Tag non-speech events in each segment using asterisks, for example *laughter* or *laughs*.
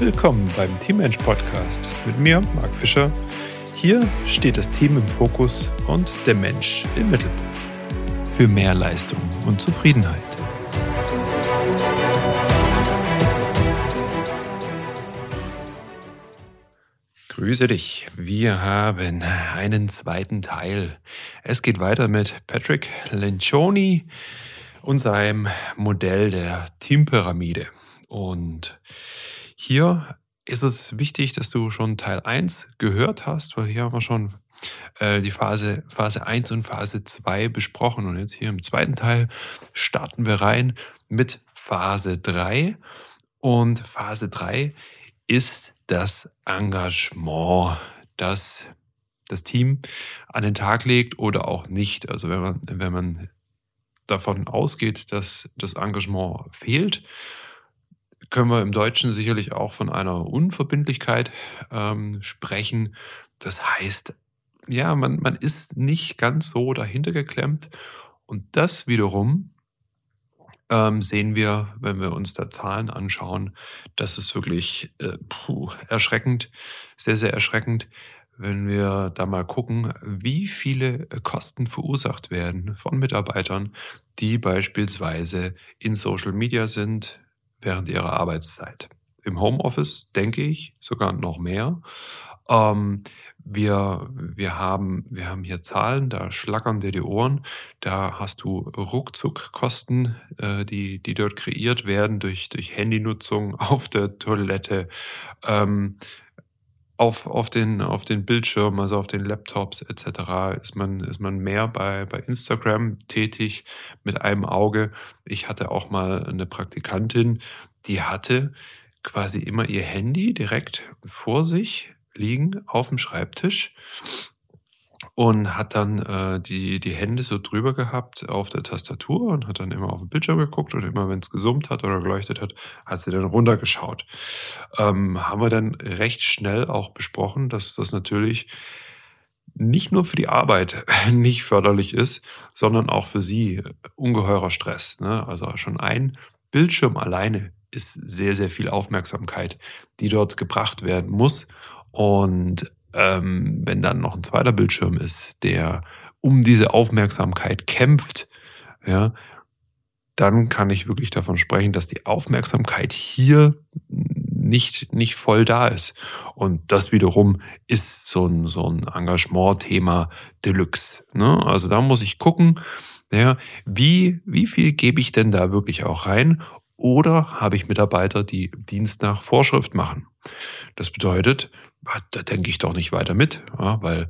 Willkommen beim Teammensch Podcast mit mir, Marc Fischer. Hier steht das Team im Fokus und der Mensch im Mittelpunkt. Für mehr Leistung und Zufriedenheit. Grüße dich. Wir haben einen zweiten Teil. Es geht weiter mit Patrick Lencioni und seinem Modell der Teampyramide. Und hier ist es wichtig, dass du schon Teil 1 gehört hast, weil hier haben wir schon äh, die Phase, Phase 1 und Phase 2 besprochen. Und jetzt hier im zweiten Teil starten wir rein mit Phase 3. Und Phase 3 ist das Engagement, das das Team an den Tag legt oder auch nicht. Also wenn man, wenn man davon ausgeht, dass das Engagement fehlt, können wir im Deutschen sicherlich auch von einer Unverbindlichkeit ähm, sprechen. Das heißt, ja, man, man ist nicht ganz so dahinter geklemmt. Und das wiederum ähm, sehen wir, wenn wir uns da Zahlen anschauen, das ist wirklich äh, puh, erschreckend, sehr, sehr erschreckend, wenn wir da mal gucken, wie viele Kosten verursacht werden von Mitarbeitern, die beispielsweise in Social Media sind während ihrer Arbeitszeit. Im Homeoffice denke ich sogar noch mehr. Ähm, wir, wir, haben, wir haben hier Zahlen, da schlackern dir die Ohren. Da hast du Ruckzuckkosten, äh, die, die dort kreiert werden durch, durch Handynutzung *laughs* auf der Toilette, ähm, auf, auf, den, auf den Bildschirmen, also auf den Laptops etc. ist man, ist man mehr bei, bei Instagram tätig mit einem Auge. Ich hatte auch mal eine Praktikantin, die hatte quasi immer ihr Handy direkt vor sich liegen auf dem Schreibtisch und hat dann äh, die, die Hände so drüber gehabt auf der Tastatur und hat dann immer auf den Bildschirm geguckt und immer, wenn es gesummt hat oder geleuchtet hat, hat sie dann runtergeschaut. Ähm, haben wir dann recht schnell auch besprochen, dass das natürlich nicht nur für die Arbeit *laughs* nicht förderlich ist, sondern auch für sie ungeheurer Stress. Ne? Also schon ein Bildschirm alleine ist sehr, sehr viel Aufmerksamkeit, die dort gebracht werden muss. Und ähm, wenn dann noch ein zweiter Bildschirm ist, der um diese Aufmerksamkeit kämpft, ja, dann kann ich wirklich davon sprechen, dass die Aufmerksamkeit hier nicht, nicht voll da ist. Und das wiederum ist so ein, so ein Engagement-Thema Deluxe. Ne? Also da muss ich gucken, ja, wie, wie viel gebe ich denn da wirklich auch rein? Oder habe ich Mitarbeiter, die Dienst nach Vorschrift machen? Das bedeutet, da denke ich doch nicht weiter mit, ja, weil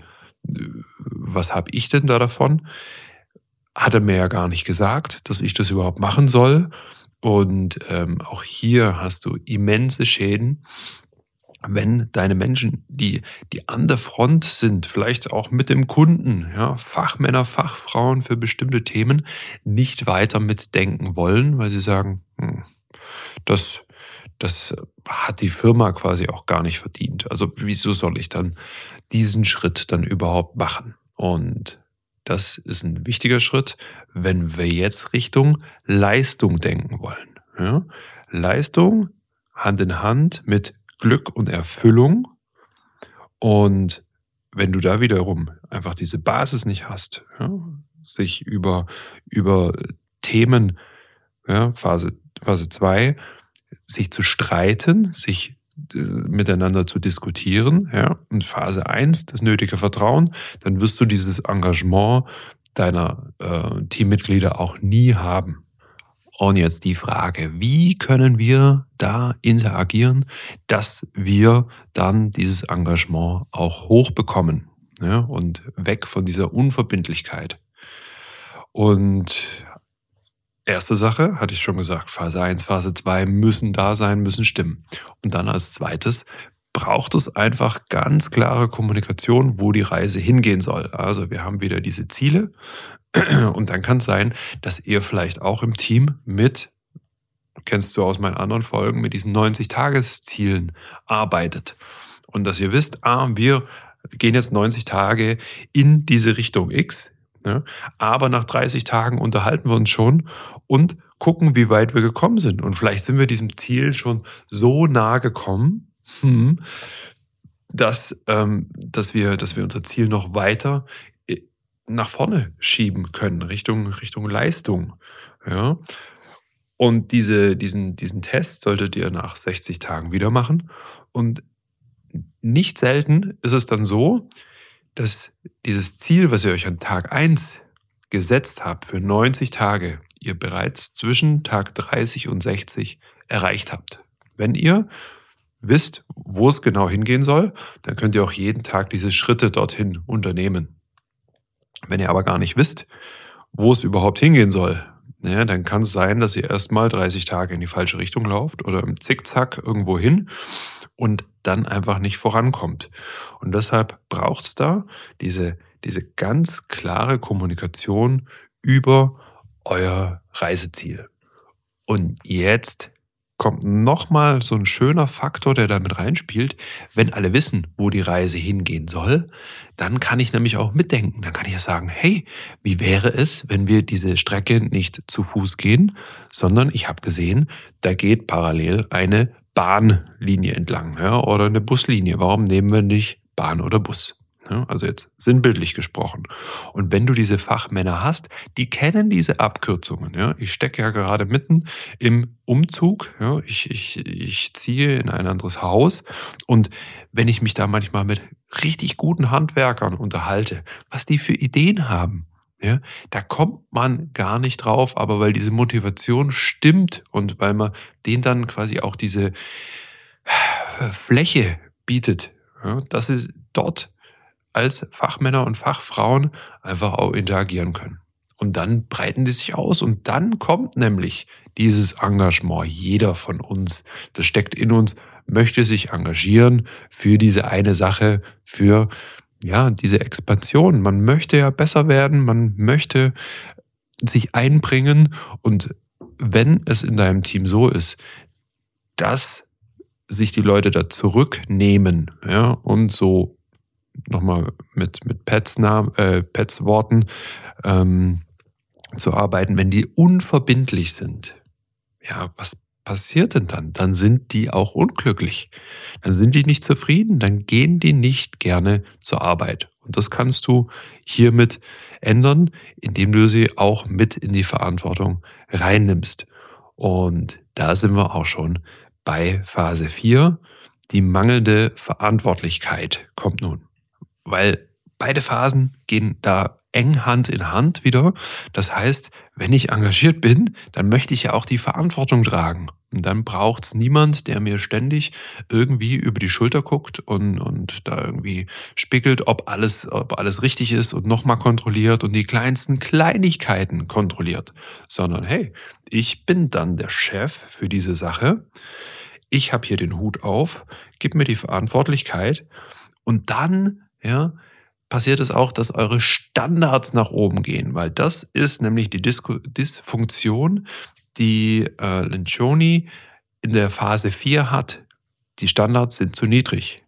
äh, was habe ich denn da davon? Hat er mir ja gar nicht gesagt, dass ich das überhaupt machen soll. Und ähm, auch hier hast du immense Schäden, wenn deine Menschen, die, die an der Front sind, vielleicht auch mit dem Kunden, ja, Fachmänner, Fachfrauen für bestimmte Themen, nicht weiter mitdenken wollen, weil sie sagen, hm, das, das hat die Firma quasi auch gar nicht verdient. Also wieso soll ich dann diesen Schritt dann überhaupt machen? Und das ist ein wichtiger Schritt, wenn wir jetzt Richtung Leistung denken wollen. Ja? Leistung Hand in Hand mit Glück und Erfüllung. Und wenn du da wiederum einfach diese Basis nicht hast, ja, sich über, über Themen, ja, Phase, Phase 2, sich zu streiten, sich äh, miteinander zu diskutieren, ja, und Phase 1, das nötige Vertrauen, dann wirst du dieses Engagement deiner äh, Teammitglieder auch nie haben. Und jetzt die Frage, wie können wir da interagieren, dass wir dann dieses Engagement auch hochbekommen ja, und weg von dieser Unverbindlichkeit. Und erste Sache, hatte ich schon gesagt, Phase 1, Phase 2 müssen da sein, müssen stimmen. Und dann als zweites braucht es einfach ganz klare Kommunikation, wo die Reise hingehen soll. Also wir haben wieder diese Ziele *clears throat* und dann kann es sein, dass ihr vielleicht auch im Team mit, kennst du aus meinen anderen Folgen, mit diesen 90-Tageszielen arbeitet. Und dass ihr wisst, ah, wir gehen jetzt 90 Tage in diese Richtung X, ja, aber nach 30 Tagen unterhalten wir uns schon und gucken, wie weit wir gekommen sind. Und vielleicht sind wir diesem Ziel schon so nah gekommen, hm, dass, ähm, dass, wir, dass wir unser Ziel noch weiter äh, nach vorne schieben können, Richtung, Richtung Leistung. Ja? Und diese, diesen, diesen Test solltet ihr nach 60 Tagen wieder machen. Und nicht selten ist es dann so, dass dieses Ziel, was ihr euch an Tag 1 gesetzt habt für 90 Tage, ihr bereits zwischen Tag 30 und 60 erreicht habt. Wenn ihr wisst, wo es genau hingehen soll, dann könnt ihr auch jeden Tag diese Schritte dorthin unternehmen. Wenn ihr aber gar nicht wisst, wo es überhaupt hingehen soll, ja, dann kann es sein, dass ihr erstmal 30 Tage in die falsche Richtung lauft oder im Zickzack irgendwo hin und dann einfach nicht vorankommt. Und deshalb braucht es da diese, diese ganz klare Kommunikation über euer Reiseziel. Und jetzt kommt nochmal so ein schöner Faktor, der damit reinspielt. Wenn alle wissen, wo die Reise hingehen soll, dann kann ich nämlich auch mitdenken. Dann kann ich ja sagen, hey, wie wäre es, wenn wir diese Strecke nicht zu Fuß gehen, sondern ich habe gesehen, da geht parallel eine Bahnlinie entlang ja, oder eine Buslinie. Warum nehmen wir nicht Bahn oder Bus? Also jetzt sinnbildlich gesprochen. Und wenn du diese Fachmänner hast, die kennen diese Abkürzungen. Ja. Ich stecke ja gerade mitten im Umzug. Ja. Ich, ich, ich ziehe in ein anderes Haus. Und wenn ich mich da manchmal mit richtig guten Handwerkern unterhalte, was die für Ideen haben, ja, da kommt man gar nicht drauf, aber weil diese Motivation stimmt und weil man denen dann quasi auch diese Fläche bietet, ja, dass sie dort als Fachmänner und Fachfrauen einfach auch interagieren können. Und dann breiten die sich aus und dann kommt nämlich dieses Engagement. Jeder von uns, das steckt in uns, möchte sich engagieren für diese eine Sache, für ja, diese Expansion. Man möchte ja besser werden, man möchte sich einbringen und wenn es in deinem Team so ist, dass sich die Leute da zurücknehmen ja, und so nochmal mit, mit Pets, äh, Pets Worten ähm, zu arbeiten, wenn die unverbindlich sind, ja, was passiert denn dann? Dann sind die auch unglücklich. Dann sind die nicht zufrieden, dann gehen die nicht gerne zur Arbeit. Und das kannst du hiermit ändern, indem du sie auch mit in die Verantwortung reinnimmst. Und da sind wir auch schon bei Phase 4. Die mangelnde Verantwortlichkeit kommt nun weil beide Phasen gehen da eng Hand in Hand wieder. Das heißt, wenn ich engagiert bin, dann möchte ich ja auch die Verantwortung tragen. Und dann braucht es niemand, der mir ständig irgendwie über die Schulter guckt und, und da irgendwie spiegelt, ob alles, ob alles richtig ist und nochmal kontrolliert und die kleinsten Kleinigkeiten kontrolliert. Sondern hey, ich bin dann der Chef für diese Sache. Ich habe hier den Hut auf, gib mir die Verantwortlichkeit und dann ja, passiert es auch, dass eure Standards nach oben gehen, weil das ist nämlich die Disku Dysfunktion, die äh, Lencioni in der Phase 4 hat. Die Standards sind zu niedrig.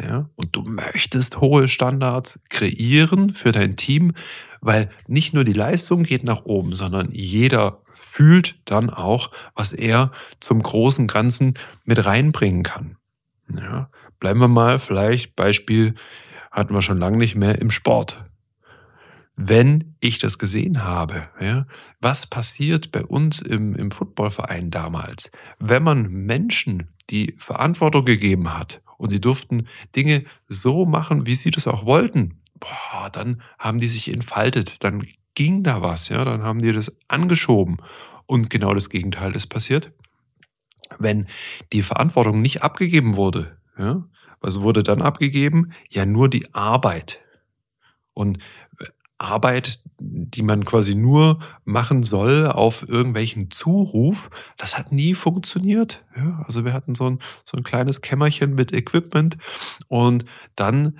Ja? Und du möchtest hohe Standards kreieren für dein Team, weil nicht nur die Leistung geht nach oben, sondern jeder fühlt dann auch, was er zum großen Ganzen mit reinbringen kann. Ja? Bleiben wir mal vielleicht Beispiel hatten wir schon lange nicht mehr im Sport. Wenn ich das gesehen habe, ja, was passiert bei uns im, im Footballverein damals, wenn man Menschen die Verantwortung gegeben hat und sie durften Dinge so machen, wie sie das auch wollten, boah, dann haben die sich entfaltet, dann ging da was, ja, dann haben die das angeschoben und genau das Gegenteil ist passiert. Wenn die Verantwortung nicht abgegeben wurde, ja, was wurde dann abgegeben? Ja, nur die Arbeit. Und äh, Arbeit, die man quasi nur machen soll auf irgendwelchen Zuruf, das hat nie funktioniert. Ja, also wir hatten so ein, so ein kleines Kämmerchen mit Equipment und dann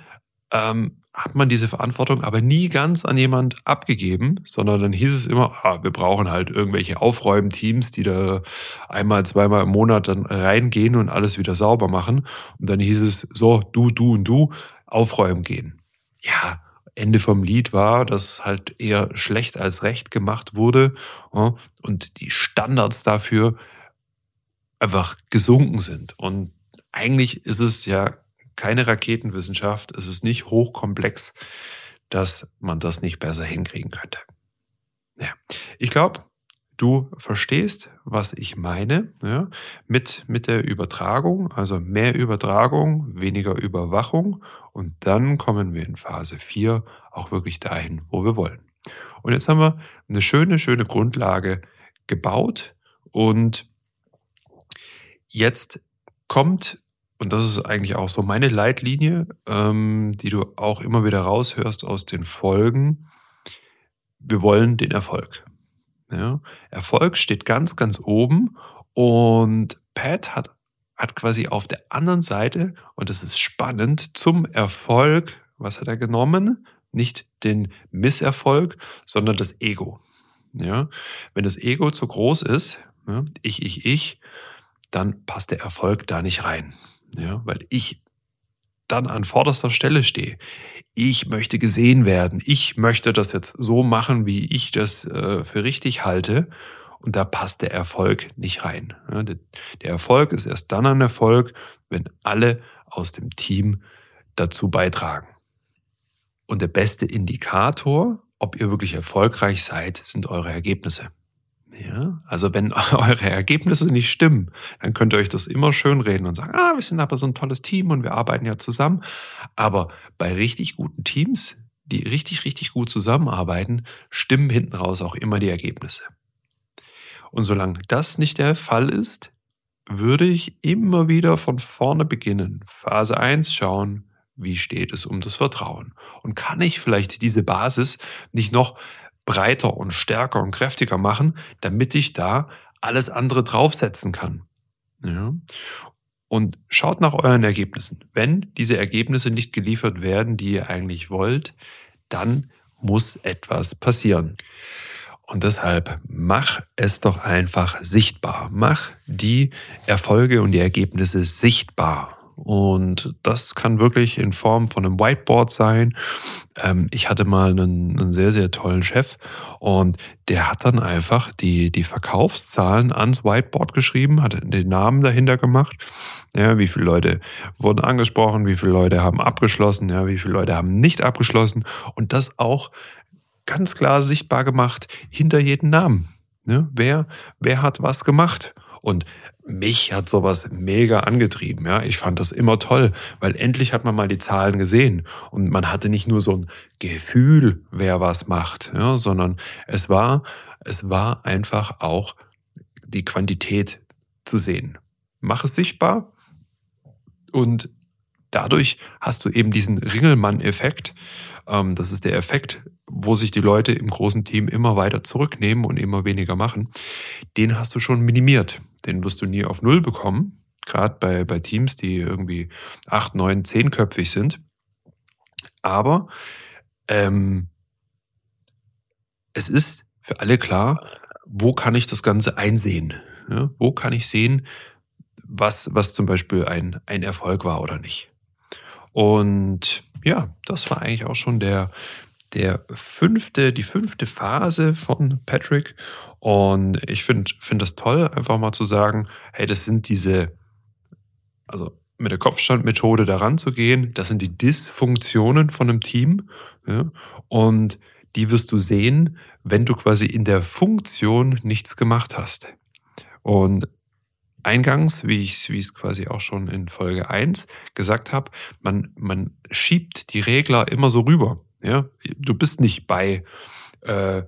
ähm, hat man diese Verantwortung aber nie ganz an jemand abgegeben, sondern dann hieß es immer, ah, wir brauchen halt irgendwelche Aufräumteams, die da einmal, zweimal im Monat dann reingehen und alles wieder sauber machen. Und dann hieß es so, du, du und du aufräumen gehen. Ja, Ende vom Lied war, dass halt eher schlecht als recht gemacht wurde und die Standards dafür einfach gesunken sind. Und eigentlich ist es ja keine Raketenwissenschaft, es ist nicht hochkomplex, dass man das nicht besser hinkriegen könnte. Ja. Ich glaube, du verstehst, was ich meine ja, mit, mit der Übertragung, also mehr Übertragung, weniger Überwachung und dann kommen wir in Phase 4 auch wirklich dahin, wo wir wollen. Und jetzt haben wir eine schöne, schöne Grundlage gebaut und jetzt kommt, und das ist eigentlich auch so meine Leitlinie, ähm, die du auch immer wieder raushörst aus den Folgen, wir wollen den Erfolg. Ja? Erfolg steht ganz, ganz oben und Pat hat, hat quasi auf der anderen Seite, und das ist spannend, zum Erfolg, was hat er genommen? Nicht den Misserfolg, sondern das Ego. Ja? Wenn das Ego zu groß ist, ja, ich, ich, ich, dann passt der Erfolg da nicht rein. Ja? Weil ich dann an vorderster Stelle stehe ich möchte gesehen werden, ich möchte das jetzt so machen, wie ich das äh, für richtig halte. Und da passt der Erfolg nicht rein. Ja, der, der Erfolg ist erst dann ein Erfolg, wenn alle aus dem Team dazu beitragen. Und der beste Indikator, ob ihr wirklich erfolgreich seid, sind eure Ergebnisse. Ja, also wenn *laughs* eure Ergebnisse nicht stimmen, dann könnt ihr euch das immer schön reden und sagen, ah, wir sind aber so ein tolles Team und wir arbeiten ja zusammen. Aber bei richtig guten Teams, die richtig, richtig gut zusammenarbeiten, stimmen hinten raus auch immer die Ergebnisse. Und solange das nicht der Fall ist, würde ich immer wieder von vorne beginnen. Phase 1 schauen, wie steht es um das Vertrauen? Und kann ich vielleicht diese Basis nicht noch breiter und stärker und kräftiger machen, damit ich da alles andere draufsetzen kann. Ja. Und schaut nach euren Ergebnissen. Wenn diese Ergebnisse nicht geliefert werden, die ihr eigentlich wollt, dann muss etwas passieren. Und deshalb mach es doch einfach sichtbar. Mach die Erfolge und die Ergebnisse sichtbar. Und das kann wirklich in Form von einem Whiteboard sein. Ähm, ich hatte mal einen, einen, sehr, sehr tollen Chef und der hat dann einfach die, die Verkaufszahlen ans Whiteboard geschrieben, hat den Namen dahinter gemacht. Ja, wie viele Leute wurden angesprochen, wie viele Leute haben abgeschlossen, ja, wie viele Leute haben nicht abgeschlossen und das auch ganz klar sichtbar gemacht hinter jedem Namen. Ja, wer, wer hat was gemacht? Und mich hat sowas mega angetrieben. Ja, ich fand das immer toll, weil endlich hat man mal die Zahlen gesehen und man hatte nicht nur so ein Gefühl, wer was macht, ja, sondern es war, es war einfach auch die Quantität zu sehen. Mach es sichtbar und dadurch hast du eben diesen Ringelmann-Effekt. Ähm, das ist der Effekt, wo sich die Leute im großen Team immer weiter zurücknehmen und immer weniger machen. Den hast du schon minimiert den wirst du nie auf Null bekommen, gerade bei, bei Teams, die irgendwie acht, neun, zehnköpfig sind. Aber ähm, es ist für alle klar, wo kann ich das Ganze einsehen? Ja, wo kann ich sehen, was, was zum Beispiel ein, ein Erfolg war oder nicht? Und ja, das war eigentlich auch schon der, der fünfte, die fünfte Phase von Patrick. Und ich finde find das toll, einfach mal zu sagen, hey, das sind diese, also mit der Kopfstandmethode daran zu gehen, das sind die Dysfunktionen von einem Team. Ja, und die wirst du sehen, wenn du quasi in der Funktion nichts gemacht hast. Und eingangs, wie ich es quasi auch schon in Folge 1 gesagt habe, man, man schiebt die Regler immer so rüber. Ja? Du bist nicht bei, äh,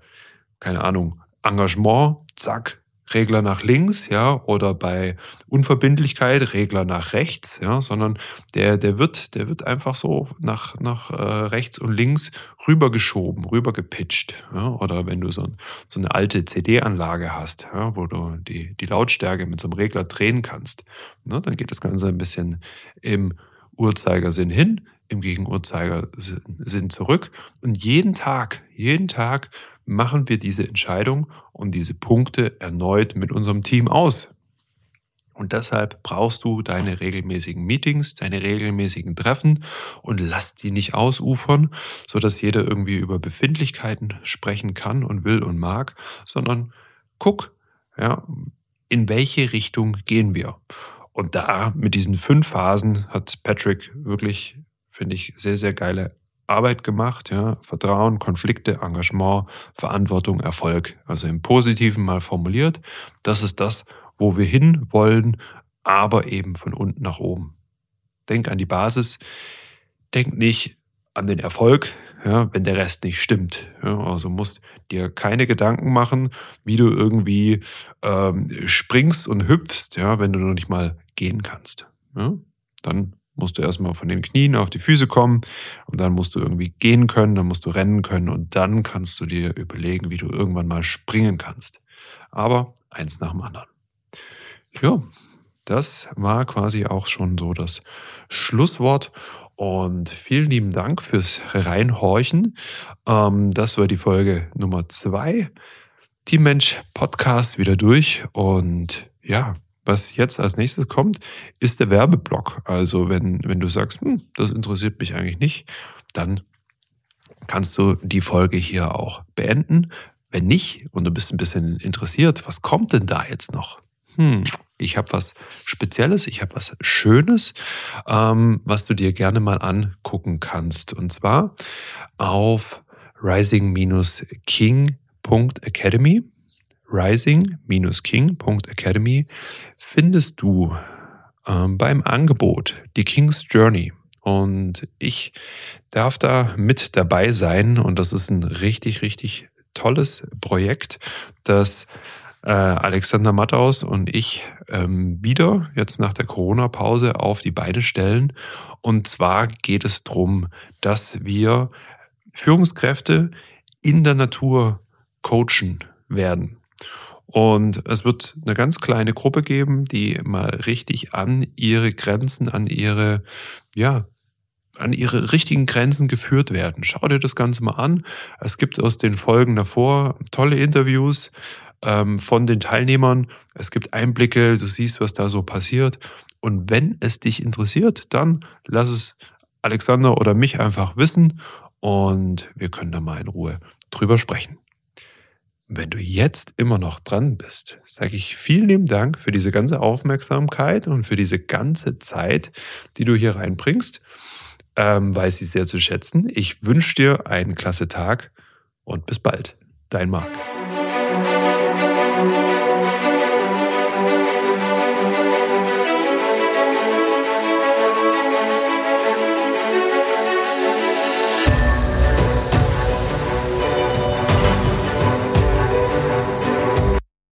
keine Ahnung, Engagement, zack, Regler nach links, ja, oder bei Unverbindlichkeit Regler nach rechts, ja, sondern der, der wird, der wird einfach so nach, nach äh, rechts und links rübergeschoben, rübergepitcht, ja, oder wenn du so, ein, so eine alte CD-Anlage hast, ja, wo du die, die Lautstärke mit so einem Regler drehen kannst, ne, dann geht das Ganze ein bisschen im Uhrzeigersinn hin, im Gegenuhrzeigersinn zurück und jeden Tag, jeden Tag machen wir diese Entscheidung und diese Punkte erneut mit unserem Team aus. Und deshalb brauchst du deine regelmäßigen Meetings, deine regelmäßigen Treffen und lass die nicht ausufern, sodass jeder irgendwie über Befindlichkeiten sprechen kann und will und mag, sondern guck, ja, in welche Richtung gehen wir. Und da mit diesen fünf Phasen hat Patrick wirklich, finde ich, sehr, sehr geile Arbeit gemacht. Ja? Vertrauen, Konflikte, Engagement, Verantwortung, Erfolg. Also im Positiven mal formuliert. Das ist das, wo wir hin wollen, aber eben von unten nach oben. Denk an die Basis. Denk nicht an den Erfolg, ja, wenn der Rest nicht stimmt. Ja, also musst dir keine Gedanken machen, wie du irgendwie ähm, springst und hüpfst, ja, wenn du noch nicht mal gehen kannst. Ja? Dann musst du erstmal von den Knien auf die Füße kommen und dann musst du irgendwie gehen können, dann musst du rennen können und dann kannst du dir überlegen, wie du irgendwann mal springen kannst. Aber eins nach dem anderen. Ja, das war quasi auch schon so das Schlusswort. Und vielen lieben Dank fürs Reinhorchen. Ähm, das war die Folge Nummer zwei. Team Mensch Podcast wieder durch. Und ja, was jetzt als nächstes kommt, ist der Werbeblock. Also wenn, wenn du sagst, hm, das interessiert mich eigentlich nicht, dann kannst du die Folge hier auch beenden. Wenn nicht und du bist ein bisschen interessiert, was kommt denn da jetzt noch? Hm, ich habe was Spezielles, ich habe was Schönes, ähm, was du dir gerne mal angucken kannst. Und zwar auf rising-king.academy rising-king.academy findest du ähm, beim Angebot die King's Journey. Und ich darf da mit dabei sein. Und das ist ein richtig, richtig tolles Projekt, das äh, Alexander Matthaus und ich ähm, wieder jetzt nach der Corona-Pause auf die Beine stellen. Und zwar geht es darum, dass wir Führungskräfte in der Natur coachen werden. Und es wird eine ganz kleine Gruppe geben, die mal richtig an ihre Grenzen, an ihre, ja, an ihre richtigen Grenzen geführt werden. Schau dir das Ganze mal an. Es gibt aus den Folgen davor tolle Interviews ähm, von den Teilnehmern. Es gibt Einblicke, du siehst, was da so passiert. Und wenn es dich interessiert, dann lass es Alexander oder mich einfach wissen und wir können da mal in Ruhe drüber sprechen. Wenn du jetzt immer noch dran bist, sage ich vielen lieben Dank für diese ganze Aufmerksamkeit und für diese ganze Zeit, die du hier reinbringst. Ähm, weiß ich sehr zu schätzen. Ich wünsche dir einen klasse Tag und bis bald. Dein Marc.